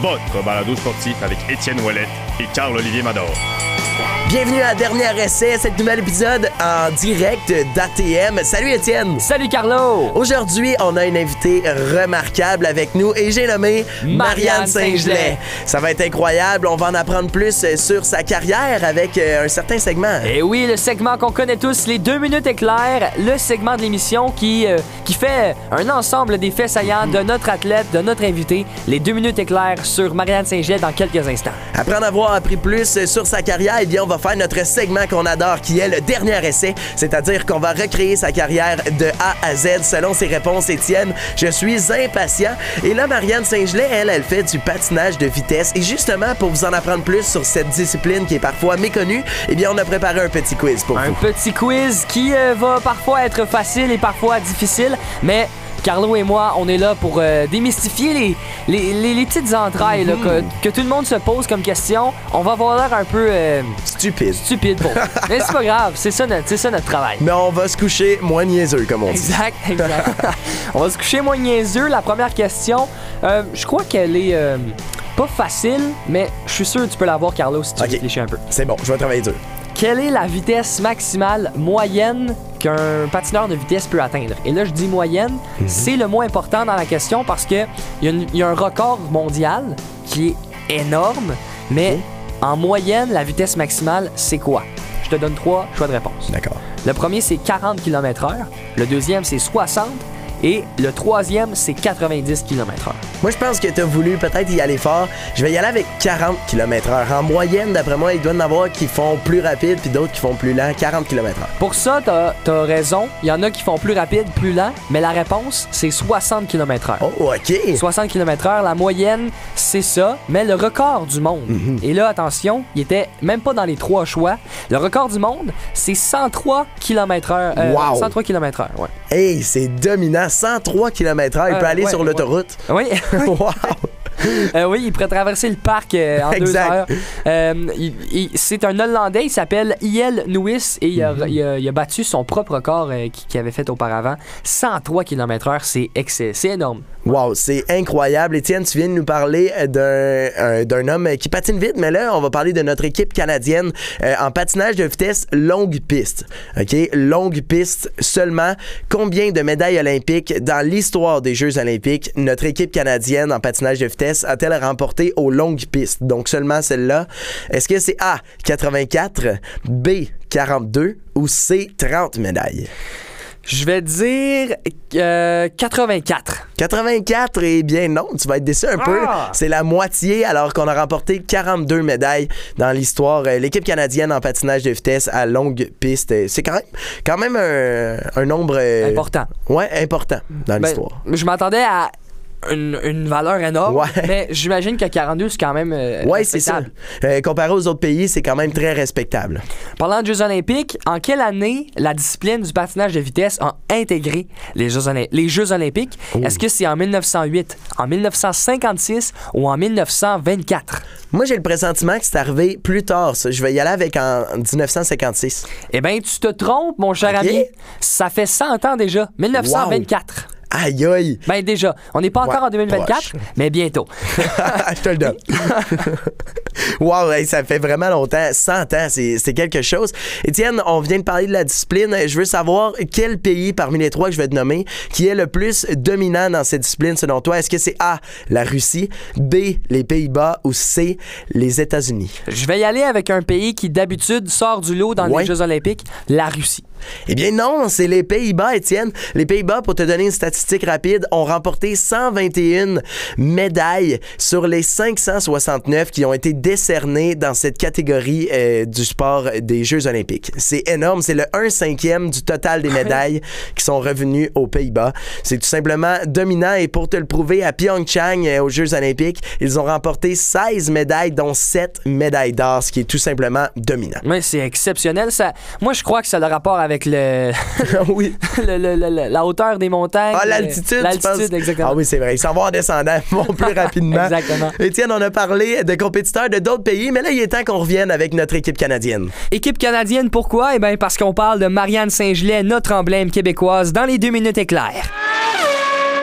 votre balado sportif avec Étienne Ouellet et Carl-Olivier Mador. Bienvenue à Dernier Essai, cet nouvel épisode en direct d'ATM. Salut Étienne! Salut Carlo! Aujourd'hui, on a une invitée remarquable avec nous et j'ai nommé Marianne Marianne Saint-Gelais. Ça va être incroyable, on va en apprendre plus euh, sur sa carrière avec euh, un certain segment. Et oui, le segment qu'on connaît tous, les deux minutes éclairs, le segment de l'émission qui, euh, qui fait un ensemble des faits saillants de notre athlète, de notre invité, les deux minutes éclairs sur Marianne Saint-Gelais dans quelques instants. Après en avoir appris plus sur sa carrière, eh bien, on va faire notre segment qu'on adore, qui est le dernier essai. C'est-à-dire qu'on va recréer sa carrière de A à Z selon ses réponses, Étienne. Je suis impatient. Et là, Marianne Saint-Gelais, elle, elle fait du patinage de vitesse. Et justement, pour vous en apprendre plus sur cette discipline qui est parfois méconnue, eh bien, on a préparé un petit quiz pour Un vous. petit quiz qui euh, va parfois être facile et parfois difficile, mais Carlo et moi, on est là pour euh, démystifier les, les, les- les petites entrailles là, que, que tout le monde se pose comme question. On va avoir l'air un peu euh, Stupide. stupide pour Mais c'est pas grave, c'est ça, notre- ça notre travail. Mais on va se coucher moins niaiseux, comme on dit. Exact, exact. on va se coucher moins niaiseux. La première question, euh, je crois qu'elle est pas facile, mais je suis sûr que tu peux l'avoir, Carlo, si tu Ok. réfléchis un peu. C'est bon, je vais travailler dur. Quelle est la vitesse maximale moyenne qu'un patineur de vitesse peut atteindre? Et là, je dis moyenne, Mhm. c'est le moins important dans la question parce que il y, y a un record mondial qui est énorme, mais en moyenne, la vitesse maximale, c'est quoi? Je te donne trois choix de réponse. D'accord. Le premier, c'est 40 km/h. Le deuxième, c'est 60. Et le troisième, c'est 90 km/h. Moi, je pense que tu as voulu peut-être y aller fort. Je vais y aller avec 40 km/h. En moyenne, d'après moi, il doit y en avoir qui font plus rapide puis d'autres qui font plus lent. 40 km/h. Pour ça, t'as as raison. Il y en a qui font plus rapide, plus lent. Mais la réponse, c'est 60 km/h. Oh, OK. 60 km/h, la moyenne, c'est ça. Mais le record du monde, Mhm. et là, attention, il était même pas dans les trois choix. Le record du monde, c'est 103 km/h. euh, Wow. 103 km/h, ouais. Hey, c'est dominant. 103 km/h. Il peut Euh, aller sur l'autoroute. Oui. wow. Euh, oui, il pourrait traverser le parc euh, en deux heures. Euh, c'est un Hollandais, il s'appelle Iel Nuis et il a, Mhm. il a- il a battu son propre record qu'il avait fait auparavant. 103 km/h, c'est excès, c'est énorme. Wow, c'est incroyable. Étienne, tu viens de nous parler d'un homme qui patine vite, mais là, on va parler de notre équipe canadienne en patinage de vitesse longue piste. OK? Longue piste seulement. Combien de médailles olympiques dans l'histoire des Jeux olympiques notre équipe canadienne en patinage de vitesse a-t-elle remporté aux longues pistes? Donc seulement celle-là. Est-ce que c'est A, 84, B, 42 ou C, 30 médailles? Je vais dire euh, 84. 84, eh bien non, tu vas être déçu un peu. Ah! C'est la moitié alors qu'on a remporté 42 médailles dans l'histoire. Euh, L'équipe canadienne en patinage de vitesse à longue piste, euh, c'est quand même, quand même un, un nombre... euh, Important. Ouais, important dans Ben, l'histoire. je m'attendais à une, une valeur énorme, Ouais. mais j'imagine que 42, c'est quand même euh, Ouais, c'est ça. Euh, comparé aux autres pays, c'est quand même très respectable. Parlant de Jeux olympiques, en quelle année la discipline du patinage de vitesse a intégré les Jeux, les Jeux olympiques? Est-ce que c'est en 1908, en 1956 ou en 1924? Moi, j'ai le pressentiment que c'est arrivé plus tard, ça. Je vais y aller avec en 1956. Eh bien, tu te trompes, mon cher ami. Ça fait 100 ans déjà. 1924. Aïe aïe! Ben déjà, on n'est pas encore Ouais, en 2024, proche. mais bientôt. je te le donne. wow, hey, ça fait vraiment longtemps. 100 ans, c'est c'est quelque chose. Étienne, on vient de parler de la discipline. Je veux savoir quel pays parmi les trois que je vais te nommer qui est le plus dominant dans cette discipline selon toi? Est-ce que c'est A, la Russie, B, les Pays-Bas ou C, les États-Unis? Je vais y aller avec un pays qui d'habitude sort du lot dans Ouais. les Jeux olympiques, la Russie. Eh bien non, c'est les Pays-Bas, Étienne. Les Pays-Bas, pour te donner une statistique rapide, ont remporté 121 médailles sur les 569 qui ont été décernées dans cette catégorie euh, du sport des Jeux olympiques. C'est énorme, c'est le 1 cinquième du total des médailles qui sont revenues aux Pays-Bas. C'est tout simplement dominant et pour te le prouver, à Pyeongchang, euh, aux Jeux olympiques, ils ont remporté 16 médailles, dont 7 médailles d'or, ce qui est tout simplement dominant. Oui, c'est exceptionnel. Ça, moi, je crois que ça a le rapport avec le, oui. le- le- le- la hauteur des montagnes. Ah, l'altitude, tu penses? L'altitude, exactement. Ah oui, c'est vrai. Ils s'en vont en descendant, ils vont plus rapidement. Exactement. Étienne, on a parlé de compétiteurs de d'autres pays, mais là, il est temps qu'on revienne avec notre équipe canadienne. Équipe canadienne, pourquoi? Eh bien, parce qu'on parle de Marianne Saint-Gelais, notre emblème québécoise, dans les deux minutes éclairs.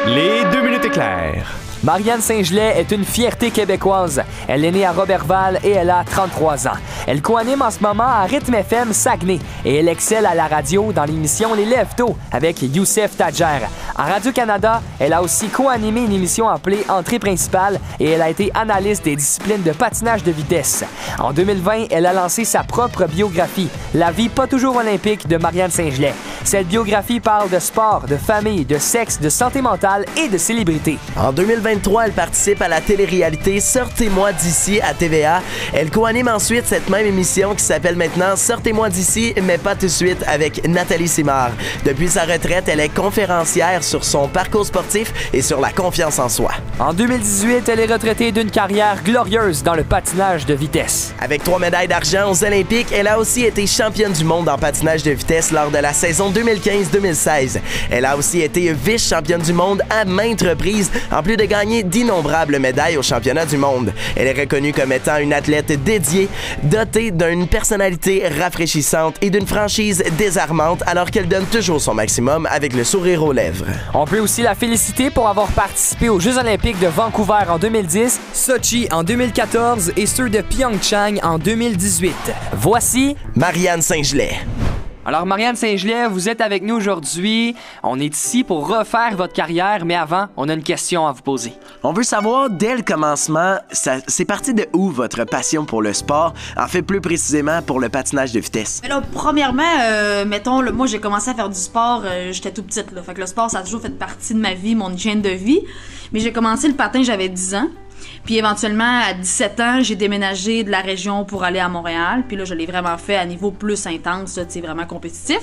Les deux minutes éclairs. Marianne Saint-Gelais est une fierté québécoise. Elle est née à Robertval et elle a 33 ans. Elle coanime en ce moment à Rythme FM Saguenay et elle excelle à la radio dans l'émission Les Lève Tôt avec Youssef Tadjer. À Radio-Canada, elle a aussi co-animé une émission appelée Entrée principale et elle a été analyste des disciplines de patinage de vitesse. En 2020, elle a lancé sa propre biographie, La vie pas toujours olympique de Marianne Saint-Gelais. Cette biographie parle de sport, de famille, de sexe, de santé mentale et de célébrité. En 2023, elle participe à la télé-réalité Sortez-moi d'ici à TVA. Elle co-anime ensuite cette même émission qui s'appelle maintenant Sortez-moi d'ici, mais pas tout de suite avec Nathalie Simard. Depuis sa retraite, elle est conférencière sur son parcours sportif et sur la confiance en soi. En 2018, elle est retraitée d'une carrière glorieuse dans le patinage de vitesse. Avec trois médailles d'argent aux Olympiques, elle a aussi été championne du monde en patinage de vitesse lors de la saison 2015-2016. Elle a aussi été vice-championne du monde à maintes reprises, en plus de gagner d'innombrables médailles au championnat du monde. Elle est reconnue comme étant une athlète dédiée, dotée d'une personnalité rafraîchissante et d'une franchise désarmante, alors qu'elle donne toujours son maximum avec le sourire aux lèvres. On peut aussi la féliciter pour avoir participé aux Jeux olympiques de Vancouver en 2010, Sochi en 2014 et ceux de Pyeongchang en 2018. Voici Marianne Saint-Gelais. Alors, Marianne Saint-Gelais, vous êtes avec nous aujourd'hui. On est ici pour refaire votre carrière, mais avant, on a une question à vous poser. On veut savoir, dès le commencement, ça- c'est parti de où votre passion pour le sport? En fait, plus précisément pour le patinage de vitesse. Là, premièrement, euh, mettons, là, moi j'ai commencé à faire du sport, euh, j'étais tout petite, là. Fait que le sport, ça a toujours fait partie de ma vie, mon hygiène de vie. Mais j'ai commencé le patin, j'avais 10 ans. Puis éventuellement, à 17 ans, j'ai déménagé de la région pour aller à Montréal. Puis là, je l'ai vraiment fait à niveau plus intense, sais, vraiment compétitif.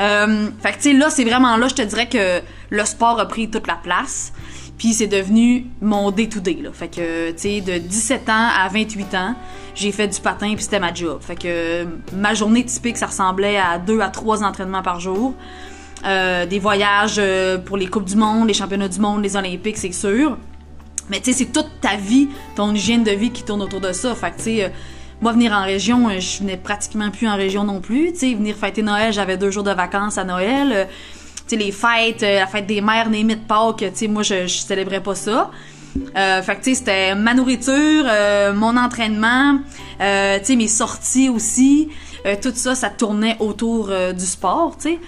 Euh, fait que, là, c'est vraiment là, je te dirais que le sport a pris toute la place. Puis c'est devenu mon day-to-day. Fait que, tu sais, de 17 ans à 28 ans, j'ai fait du patin, puis c'était ma job. Fait que ma journée typique, ça ressemblait à deux à trois entraînements par jour. Euh, des voyages euh, pour les Coupes du Monde, les Championnats du Monde, les Olympiques, c'est sûr. Mais tu sais, c'est toute ta vie, ton hygiène de vie qui tourne autour de ça. Fait que tu sais, euh, moi venir en région, euh, je venais pratiquement plus en région non plus. Tu sais, venir fêter Noël, j'avais deux jours de vacances à Noël. Euh, tu sais, les fêtes, la fête des mères, les de Pâques, tu sais, moi je, je célébrais pas ça. Fait que tu sais, c'était ma nourriture, mon entraînement, tu sais, mes sorties aussi. Tout ça, ça tournait autour du sport, tu sais.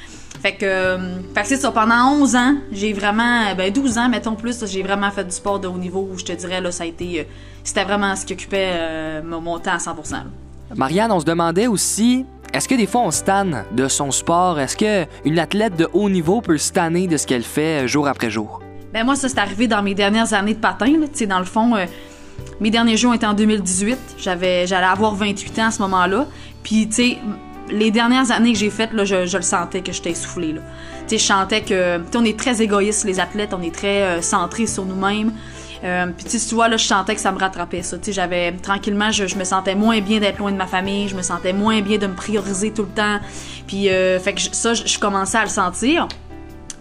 Fait que, euh, fait que c'est ça, pendant 11 ans, j'ai vraiment, euh, ben 12 ans, mettons plus, j'ai vraiment fait du sport de haut niveau où je te dirais, là, ça a été, euh, c'était vraiment ce qui occupait euh, mon, temps à 100%. là. Marianne, on se demandait aussi, est-ce que des fois on se tanne de son sport? Est-ce que une athlète de haut niveau peut se tanner de ce qu'elle fait euh, jour après jour? Ben moi, ça, c'est arrivé dans mes dernières années de patin, là, tu sais, dans le fond, euh, mes derniers ont été en 2018, j'avais, j'allais avoir 28 ans à ce moment-là, puis tu sais, les dernières années que j'ai faites, là, je, le sentais que j'étais essoufflée, là. Tu sais, je sentais que, tu sais, on est très égoïstes, les athlètes, on est très euh, centrés sur nous-mêmes. Euh, puis tu vois, là, je sentais que ça me rattrapait, ça. Tu sais, j'avais, tranquillement, je, me sentais moins bien d'être loin de ma famille, je me sentais moins bien de me prioriser tout le temps. Puis, euh, fait que ça, je commençais à le sentir.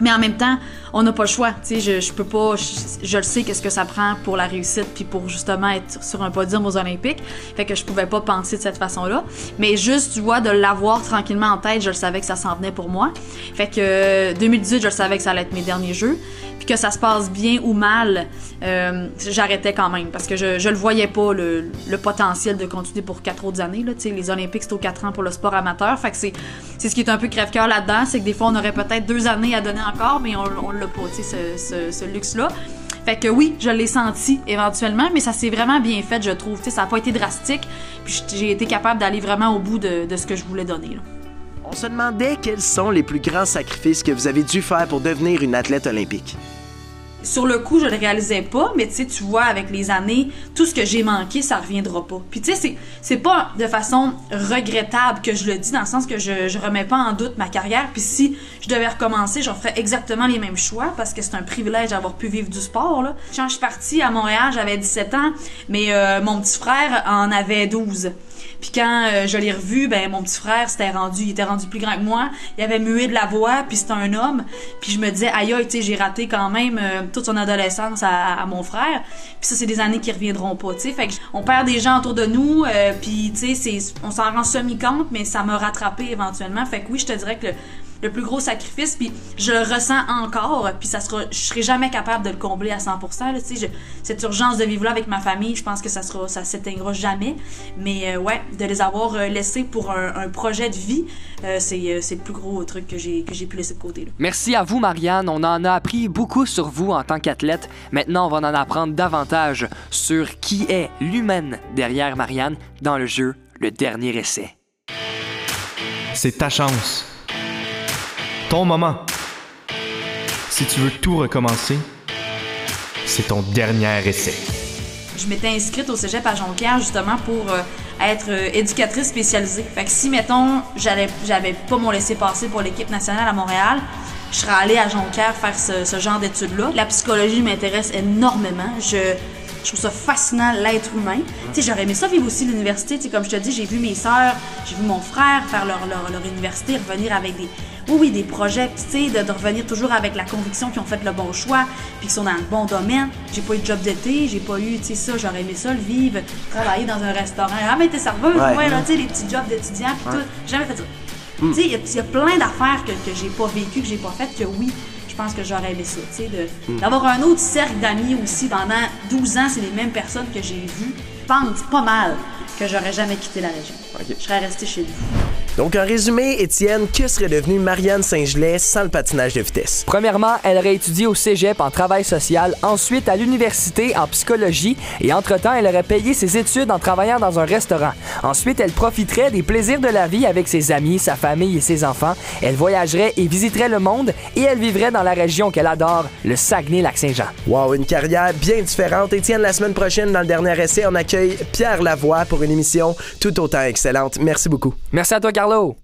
Mais en même temps, on n'a pas le choix. Tu sais, je, peux pas. Je, le sais qu'est-ce que ça prend pour la réussite puis pour justement être sur un podium aux Olympiques. Fait que je pouvais pas penser de cette façon-là. Mais juste, tu vois, de l'avoir tranquillement en tête, je le savais que ça s'en venait pour moi. Fait que euh, 2018, je le savais que ça allait être mes derniers jeux. Puis que ça se passe bien ou mal, euh, j'arrêtais quand même parce que je, je le voyais pas le, le potentiel de continuer pour quatre autres années. Là. Les Olympiques, c'est aux quatre ans pour le sport amateur. Fait que c'est ce qui est un peu crève-cœur là-dedans, c'est que des fois, on aurait peut-être deux années à donner encore, mais on, on sais, ce, luxe-là. Fait que oui, je l'ai senti éventuellement, mais ça s'est vraiment bien fait, je trouve. Ça n'a pas été drastique, puis j'ai été capable d'aller vraiment au bout de, ce que je voulais donner. là. On se demandait quels sont les plus grands sacrifices que vous avez dû faire pour devenir une athlète olympique. Sur le coup, je le réalisais pas, mais tu sais, tu vois, avec les années, tout ce que j'ai manqué, ça reviendra pas. Puis tu sais, c'est, pas de façon regrettable que je le dis, dans le sens que je, je remets pas en doute ma carrière. Puis si je devais recommencer, j'en ferais exactement les mêmes choix, parce que c'est un privilège d'avoir pu vivre du sport, là. Quand je suis partie à Montréal, j'avais 17 ans, mais euh, mon petit frère en avait 12. Puis quand euh, je l'ai revu, ben mon petit frère c'était rendu, il était rendu plus grand que moi. Il avait mué de la voix, puis c'était un homme. Puis je me disais, aïe tu sais, j'ai raté quand même euh, toute son adolescence à, mon frère. Puis ça c'est des années qui reviendront pas, tu. Fait que on perd des gens autour de nous, euh, puis tu sais, on s'en rend semi compte, mais ça m'a rattrapé éventuellement. Fait que oui, je te dirais que le, le plus gros sacrifice, puis je le ressens encore, puis ça sera, je serai jamais capable de le combler à 100%. Là, tu sais, je- cette urgence de vivre là avec ma famille, je pense que ça sera, ça s'éteindra jamais. Mais euh, ouais, de les avoir euh, laissés pour un, un projet de vie, euh, c'est euh, c'est le plus gros truc que j'ai que j'ai pu laisser de côté. Là. Merci à vous, Marianne. On en a appris beaucoup sur vous en tant qu'athlète. Maintenant, on va en apprendre davantage sur qui est l'humaine derrière Marianne dans le jeu Le Dernier Essai. C'est ta chance. Ton moment. Si tu veux tout recommencer, c'est ton dernier essai. Je m'étais inscrite au cégep à Jonquière justement pour euh, être euh, éducatrice spécialisée. Fait que si, mettons, j'avais pas mon laissé-passer pour l'équipe nationale à Montréal, je serais allée à Jonquière faire ce, genre d'études-là. La psychologie m'intéresse énormément. Je, trouve ça fascinant, l'être humain. Tu sais, j'aurais aimé ça vivre aussi l'université. Comme je te dis, j'ai vu mes sœurs, j'ai vu mon frère faire leur université, revenir avec des, oui, oui, des projets, puis tu sais, de, de revenir toujours avec la conviction qu'ils ont fait le bon choix, puis qu'ils sont dans le bon domaine. J'ai pas eu de job d'été, j'ai pas eu, tu sais, ça, j'aurais aimé ça, le vivre, travailler dans un restaurant. Ah, mais t'es serveuse, Ouais. ouais, là, tu sais, les petits jobs d'étudiant, puis tout. J'ai jamais fait ça. Tu sais, il y a- il y, a plein d'affaires que, que j'ai pas vécues, que j'ai pas faites, que oui, je pense que j'aurais aimé ça, tu sais, de- d'avoir un autre cercle d'amis aussi pendant 12 ans, c'est les mêmes personnes que j'ai vues. Je pense pas mal que j'aurais jamais quitté la région. Je serais restée chez nous. Donc, en résumé, Étienne, que serait devenue Marianne Saint-Gelais sans le patinage de vitesse? Premièrement, elle aurait étudié au cégep en travail social, ensuite à l'université en psychologie et entre-temps, elle aurait payé ses études en travaillant dans un restaurant. Ensuite, elle profiterait des plaisirs de la vie avec ses amis, sa famille et ses enfants. Elle voyagerait et visiterait le monde et elle vivrait dans la région qu'elle adore, le Saguenay-Lac-Saint-Jean. Wow, une carrière bien différente. Étienne, la semaine prochaine, dans le dernier essai, on accueille Pierre Lavoie pour une émission tout autant excellente. Merci beaucoup. Merci à toi, Carlo.